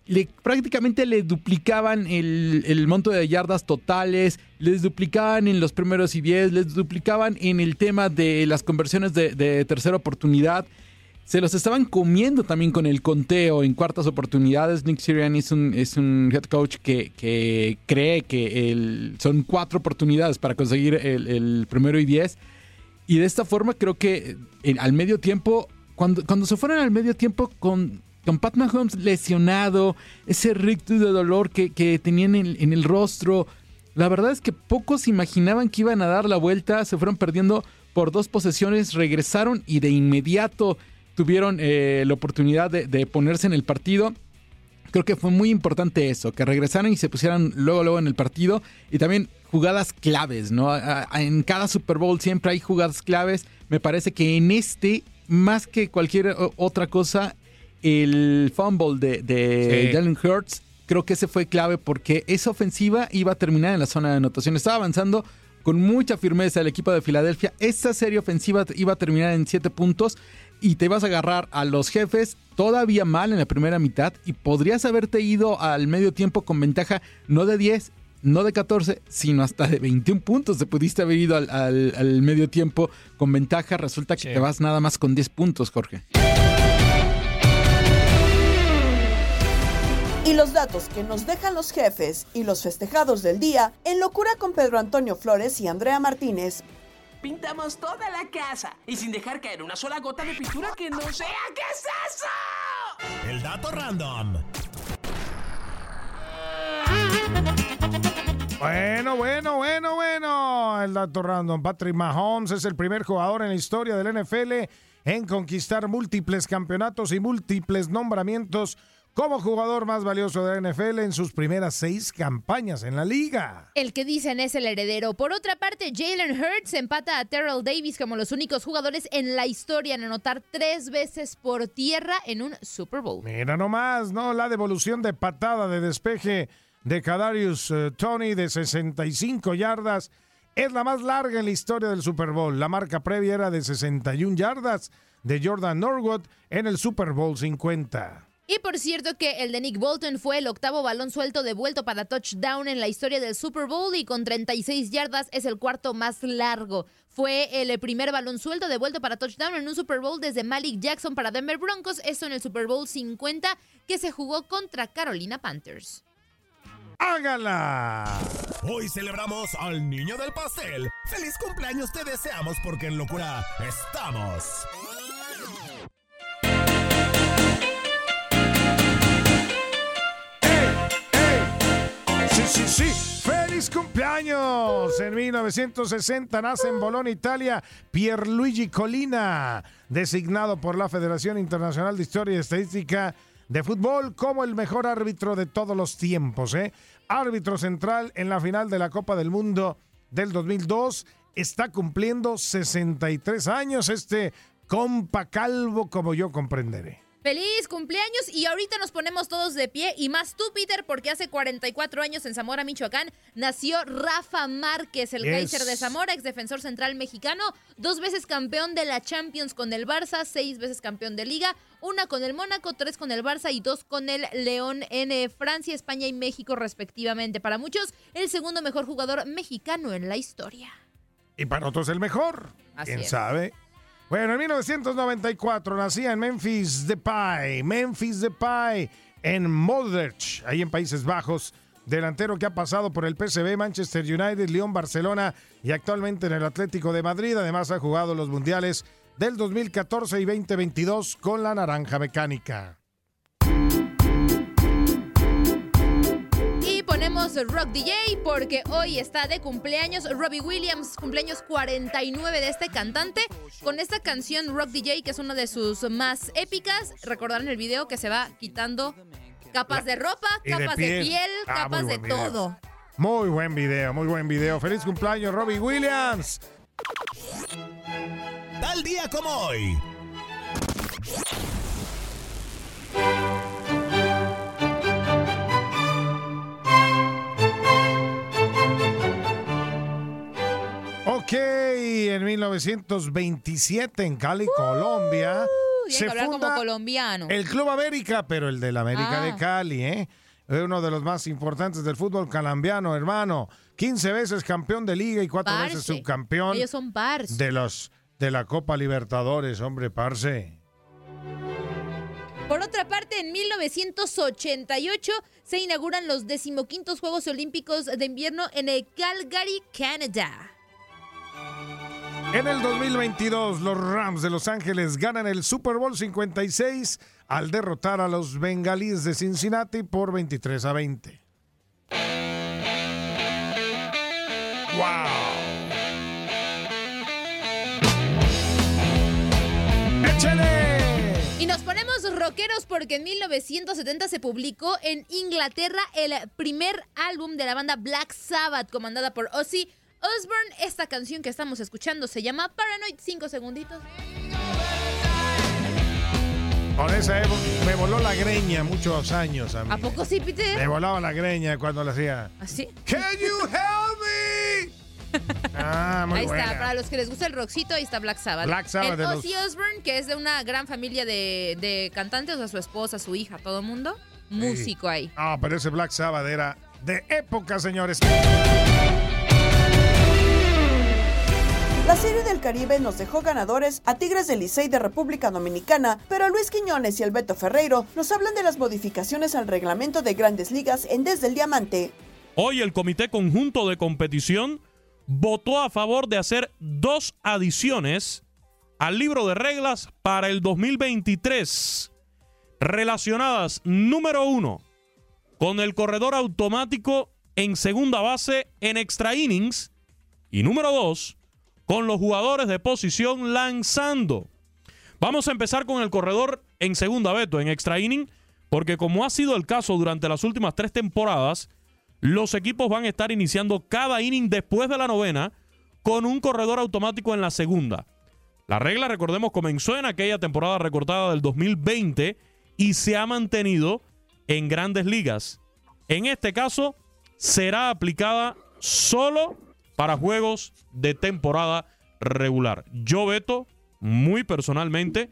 Le, prácticamente le duplicaban el, monto de yardas totales, les duplicaban en los primeros y 10, les duplicaban en el tema de las conversiones de, tercera oportunidad. Se los estaban comiendo también con el conteo en cuartas oportunidades. Nick Sirianni es un, es un head coach que, cree que son cuatro oportunidades para conseguir el, primero y diez. Y de esta forma creo que al medio tiempo, cuando, cuando se fueron al medio tiempo con, con Pat Mahomes lesionado, ese rictus de dolor que, que tenían en, en el rostro, la verdad es que pocos imaginaban que iban a dar la vuelta, se fueron perdiendo por dos posesiones, regresaron y de inmediato tuvieron eh, la oportunidad de, ponerse en el partido. Creo que fue muy importante eso, que regresaran y se pusieran luego, luego en el partido. Y también jugadas claves, ¿no? en cada Super Bowl siempre hay jugadas claves. Me parece que en este, más que cualquier otra cosa, el fumble de, de Jalen Hurts, creo que ese fue clave porque esa ofensiva iba a terminar en la zona de anotación. Estaba avanzando con mucha firmeza el equipo de Filadelfia. Esa serie ofensiva iba a terminar en siete puntos y te vas a agarrar a los jefes todavía mal en la primera mitad y podrías haberte ido al medio tiempo con ventaja no de 10, no de 14, sino hasta de 21 puntos. Te pudiste haber ido al, al- al medio tiempo con ventaja. Resulta que te vas nada más con 10 puntos, Jorge. Y los datos que nos dejan los jefes y los festejados del día en locura con Pedro Antonio Flores y Andrea Martínez. Pintamos toda la casa y sin dejar caer una sola gota de pintura que no sea. ¿Qué es eso? El dato random. Bueno, bueno, bueno, bueno. El dato random. Patrick Mahomes es el primer jugador en la historia del NFL en conquistar múltiples campeonatos y múltiples nombramientos como jugador más valioso de la NFL en sus primeras seis campañas en la liga. El que dicen es el heredero. Por otra parte, Jalen Hurts empata a Terrell Davis como los únicos jugadores en la historia en anotar tres veces por tierra en un Super Bowl. Mira nomás, ¿no? La devolución de patada de despeje de Kadarius eh, Tony de 65 yardas es la más larga en la historia del Super Bowl. La marca previa era de 61 yardas de Jordan Norwood en el Super Bowl 50. Y por cierto que el de Nick Bolton fue el octavo balón suelto devuelto para touchdown en la historia del Super Bowl y con 36 yardas es el cuarto más largo. Fue el primer balón suelto devuelto para touchdown en un Super Bowl desde Malik Jackson para Denver Broncos, esto en el Super Bowl 50 que se jugó contra Carolina Panthers. ¡Hágala! Hoy celebramos al niño del pastel. ¡Feliz cumpleaños te deseamos porque en locura estamos! Sí, sí. ¡Feliz cumpleaños! En 1960 nace en Bologna, Italia, Pierluigi Colina, designado por la Federación Internacional de Historia y Estadística de Fútbol como el mejor árbitro de todos los tiempos. ¿eh? Árbitro central en la final de la Copa del Mundo del 2002. Está cumpliendo 63 años este compa calvo como yo comprenderé. Feliz cumpleaños y ahorita nos ponemos todos de pie y más tú, Peter, porque hace 44 años en Zamora, Michoacán, nació Rafa Márquez, el Yes. Kaiser de Zamora, ex defensor central mexicano, dos veces campeón de la Champions con el Barça, seis veces campeón de Liga, una con el Mónaco, tres con el Barça y dos con el León en eh, Francia, España y México respectivamente. Para muchos, el segundo mejor jugador mexicano en la historia. Y para otros el mejor. Así ¿Quién es. sabe? Bueno, en 1994 nacía en Memphis Depay, Memphis Depay, en Moldrich, ahí en Países Bajos. Delantero que ha pasado por el PSV, Manchester United, Lyon, Barcelona y actualmente en el Atlético de Madrid. Además ha jugado los mundiales del 2014 y 2022 con la Naranja Mecánica. Rock DJ porque hoy está de cumpleaños Robbie Williams, cumpleaños 49 de este cantante, con esta canción Rock DJ que es una de sus más épicas. Recordarán el video que se va quitando capas de ropa, de capas de piel. Ah, capas de video. todo. Muy buen video, muy buen video. Feliz cumpleaños, Robbie Williams. Tal día como hoy. Ok, en 1927 en Cali, Colombia, Tiene se hablar como funda colombiano. el Club América, pero el de la América Ah. de Cali, ¿eh? Uno de los más importantes del fútbol colombiano, hermano. 15 veces campeón de liga y cuatro veces Parce. subcampeón Ellos son pars. de los de la Copa Libertadores, hombre, parce. Por otra parte, en 1988 se inauguran los decimoquintos Juegos Olímpicos de Invierno en el Calgary, Canadá. En el 2022, los Rams de Los Ángeles ganan el Super Bowl 56 al derrotar a los Bengalíes de Cincinnati por 23 a 20. ¡Wow! ¡Échale! Y nos ponemos rockeros porque en 1970 se publicó en Inglaterra el primer álbum de la banda Black Sabbath, comandada por Ozzy Osbourne. Esta canción que estamos escuchando se llama Paranoid. Cinco segunditos. Con esa época me voló la greña muchos años a mí. ¿A poco sí, Peter? Me volaba la greña cuando la hacía. ¿Así? Can you help me? Ah, muy ahí buena. está, para los que les gusta el rockcito, ahí está Black Sabbath. Black Sabbath El de los- Ozzy Osbourne, que es de una gran familia de, de cantantes, o sea, su esposa, su hija, todo el mundo. Músico ahí. Ah, pero ese Black Sabbath era de época, señores. La Serie del Caribe nos dejó ganadores a Tigres del Licey de República Dominicana, pero Luis Quiñones y el Beto Ferreiro nos hablan de las modificaciones al reglamento de grandes ligas en Desde el Diamante. Hoy el Comité Conjunto de Competición votó a favor de hacer dos adiciones al libro de reglas para el 2023 relacionadas, número uno, con el corredor automático en segunda base en extra innings y número dos, con los jugadores de posición lanzando. Vamos a empezar con el corredor en segunda Beto, en extra inning, porque como ha sido el caso durante las últimas tres temporadas, los equipos van a estar iniciando cada inning después de la novena con un corredor automático en la segunda. La regla, recordemos, comenzó en aquella temporada recortada del 2020 y se ha mantenido en grandes ligas. En este caso, será aplicada solo para juegos de temporada regular. Yo veto, muy personalmente,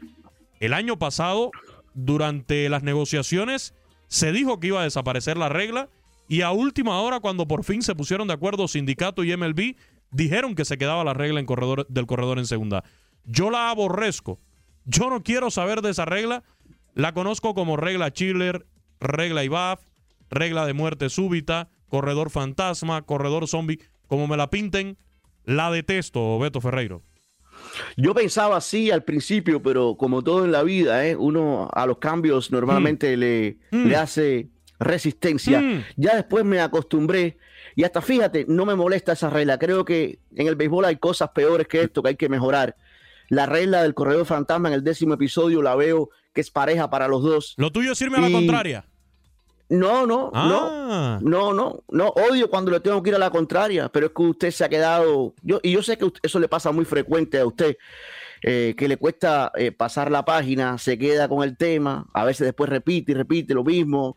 el año pasado, durante las negociaciones, se dijo que iba a desaparecer la regla y a última hora, cuando por fin se pusieron de acuerdo sindicato y MLB, dijeron que se quedaba la regla en corredor, del corredor en segunda. Yo la aborrezco. Yo no quiero saber de esa regla. La conozco como regla Chiller, regla IBAF, regla de muerte súbita, corredor fantasma, corredor zombie. Como me la pinten, la detesto, Beto Ferreiro. Yo pensaba así al principio, pero como todo en la vida, ¿eh? uno a los cambios normalmente le, le hace resistencia. Ya después me acostumbré y hasta fíjate, no me molesta esa regla. Creo que en el béisbol hay cosas peores que esto que hay que mejorar. La regla del corredor fantasma en el décimo episodio la veo que es pareja para los dos. Lo tuyo es irme a la contraria. No, no, Ah. no, no, no, no, odio cuando le tengo que ir a la contraria, pero es que usted se ha quedado, yo, y yo sé que eso le pasa muy frecuente a usted, eh, que le cuesta eh, pasar la página, se queda con el tema, a veces después repite y repite lo mismo,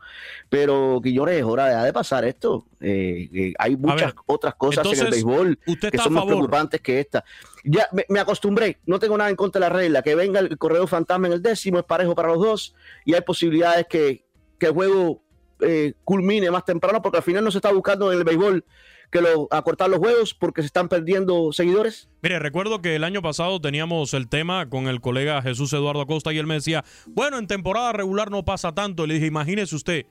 pero que llore, es hora de, de pasar esto. Eh, hay muchas otras cosas en el béisbol que son más preocupantes que esta. Ya me, me acostumbré, no tengo nada en contra de la regla, que venga el corredor fantasma en el décimo, es parejo para los dos, y hay posibilidades que, que el juego eh, culmine más temprano, porque al final no se está buscando en el béisbol que lo, acortar los juegos porque se están perdiendo seguidores. Mire, recuerdo que el año pasado teníamos el tema con el colega Jesús Eduardo Acosta y él me decía, bueno, en temporada regular no pasa tanto. Le dije, imagínese usted,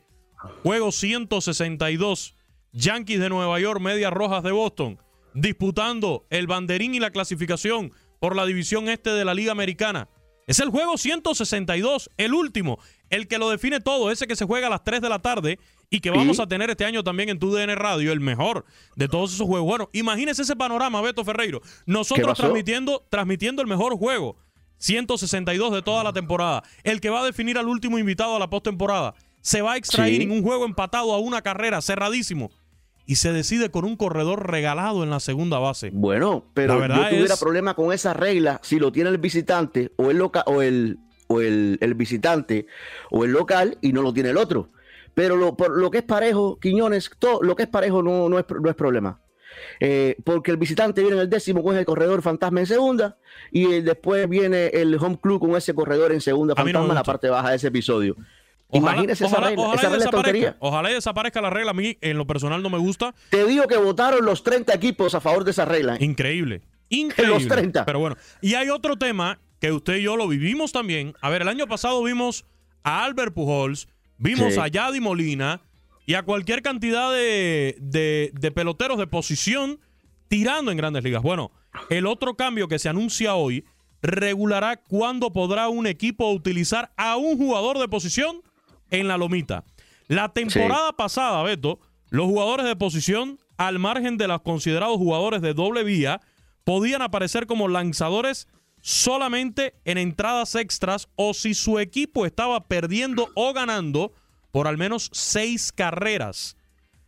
juego 162, Yankees de Nueva York, Medias Rojas de Boston, disputando el banderín y la clasificación por la división este de la Liga Americana. Es el juego 162, el último, el que lo define todo, ese que se juega a las 3 de la tarde y que vamos Sí. a tener este año también en tu DN Radio, el mejor de todos esos juegos. Bueno, imagínese ese panorama, Beto Ferreiro. Nosotros transmitiendo, transmitiendo el mejor juego, 162 de toda la temporada, el que va a definir al último invitado a la postemporada. Se va a extraer Sí. en un juego empatado a una carrera, cerradísimo. Y se decide con un corredor regalado en la segunda base. Bueno, pero yo tuviera es- problema con esa regla si lo tiene el visitante o el loca o el o el, el visitante o el local y no lo tiene el otro. Pero lo, por lo que es parejo, Quiñones, todo lo que es parejo no, no, es, no es problema. Eh, porque el visitante viene en el décimo con el corredor fantasma en segunda y eh, después viene el home club con ese corredor en segunda no fantasma en la parte baja de ese episodio. Ojalá- Imagínese esa regla. ojalá esa regla desaparezca. Ojalá la regla. A mí, en lo personal, no me gusta. Te digo que votaron los 30 equipos a favor de esa regla. ¿eh? Increíble. Increíble. Los 30. Pero bueno. Y hay otro tema que usted y yo lo vivimos también. A ver, el año pasado vimos a Albert Pujols, vimos Sí. a Yadi Molina y a cualquier cantidad de, de- de peloteros de posición tirando en grandes ligas. Bueno, el otro cambio que se anuncia hoy regulará cuándo podrá un equipo utilizar a un jugador de posición en la lomita. La temporada pasada, Beto, los jugadores de posición, al margen de los considerados jugadores de doble vía, podían aparecer como lanzadores solamente en entradas extras o si su equipo estaba perdiendo o ganando por al menos seis carreras.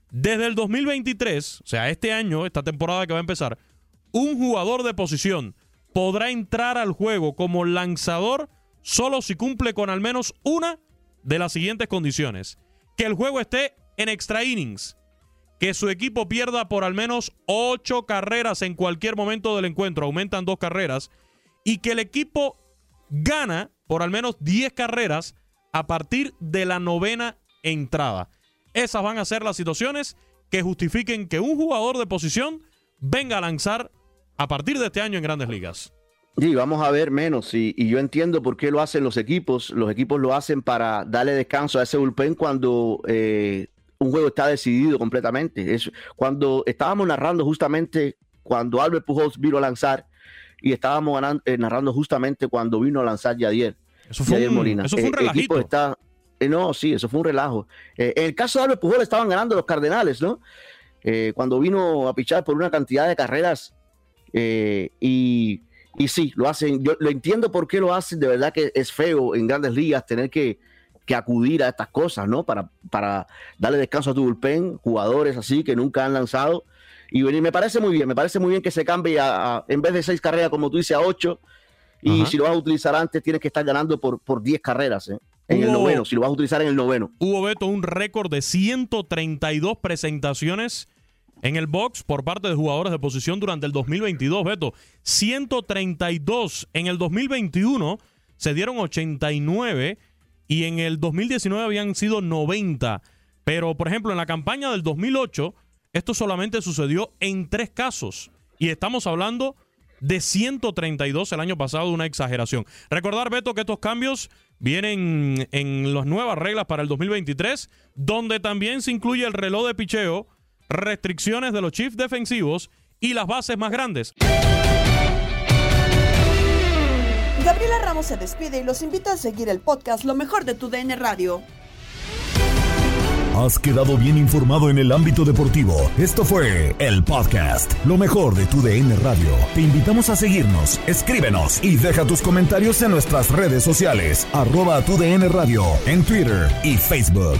Desde el 2023, o sea, este año, esta temporada que va a empezar, un jugador de posición podrá entrar al juego como lanzador solo si cumple con al menos una de las siguientes condiciones. Que el juego esté en extra innings, que su equipo pierda por al menos ocho carreras en cualquier momento del encuentro, aumentan dos carreras, y que el equipo gana por al menos 10 carreras a partir de la novena entrada. Esas van a ser las situaciones que justifiquen que un jugador de posición venga a lanzar a partir de este año en grandes ligas. Sí, vamos a ver menos. Y, y, yo entiendo por qué lo hacen los equipos. Los equipos lo hacen para darle descanso a ese bullpen cuando eh, un juego está decidido completamente. Es cuando estábamos narrando justamente cuando Albert Pujols vino a lanzar y estábamos eh, narrando justamente cuando vino a lanzar Yadier. Eso fue, Yadier un, Molina. eso fue un Eh, el relajito. equipo está, eh, no, sí, eso fue un relajo. En el caso de Albert Pujols estaban ganando los Cardenales, ¿no? Cuando vino a pichar por una cantidad de carreras y, y sí, lo hacen. Yo lo entiendo por qué lo hacen. De verdad que es feo en grandes ligas tener que, que acudir a estas cosas, ¿no? Para, para darle descanso a tu bullpen, jugadores así que nunca han lanzado. Y venir, me parece muy bien, me parece muy bien que se cambie a, a- en vez de seis carreras, como tú dices, a ocho. Y Ajá. si lo vas a utilizar antes, tienes que estar ganando por, por 10 carreras, ¿eh? En el noveno, si lo vas a utilizar en el noveno. Hubo Beto un récord de 132 presentaciones en el box por parte de jugadores de posición durante el 2022, Beto. 132 en el 2021 se dieron 89 y en el 2019 habían sido 90. Pero, por ejemplo, en la campaña del 2008, esto solamente sucedió en tres casos. Y estamos hablando de 132 el año pasado, una exageración. Recordar, Beto, que estos cambios vienen en las nuevas reglas para el 2023, donde también se incluye el reloj de picheo, restricciones de los chiefs defensivos y las bases más grandes. Gabriela Ramos se despide y los invita a seguir el podcast Lo mejor de tu DN Radio. Has quedado bien informado en el ámbito deportivo. Esto fue el podcast, lo mejor de tu DN Radio. Te invitamos a seguirnos, escríbenos y deja tus comentarios en nuestras redes sociales, arroba tu DN Radio, en Twitter y Facebook.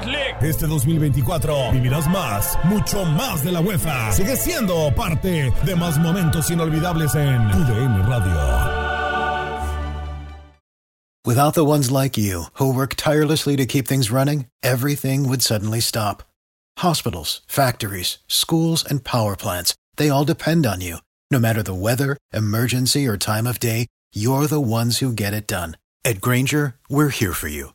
UEFA League. Este 2024 vivirás más, mucho más de la UEFA. Sigue siendo parte de más momentos inolvidables en tu DN Radio. Without the ones like you, who work tirelessly to keep things running, everything would suddenly stop. Hospitals, factories, schools, and power plants, they all depend on you. No matter the weather, emergency, or time of day, you're the ones who get it done. At Granger, we're here for you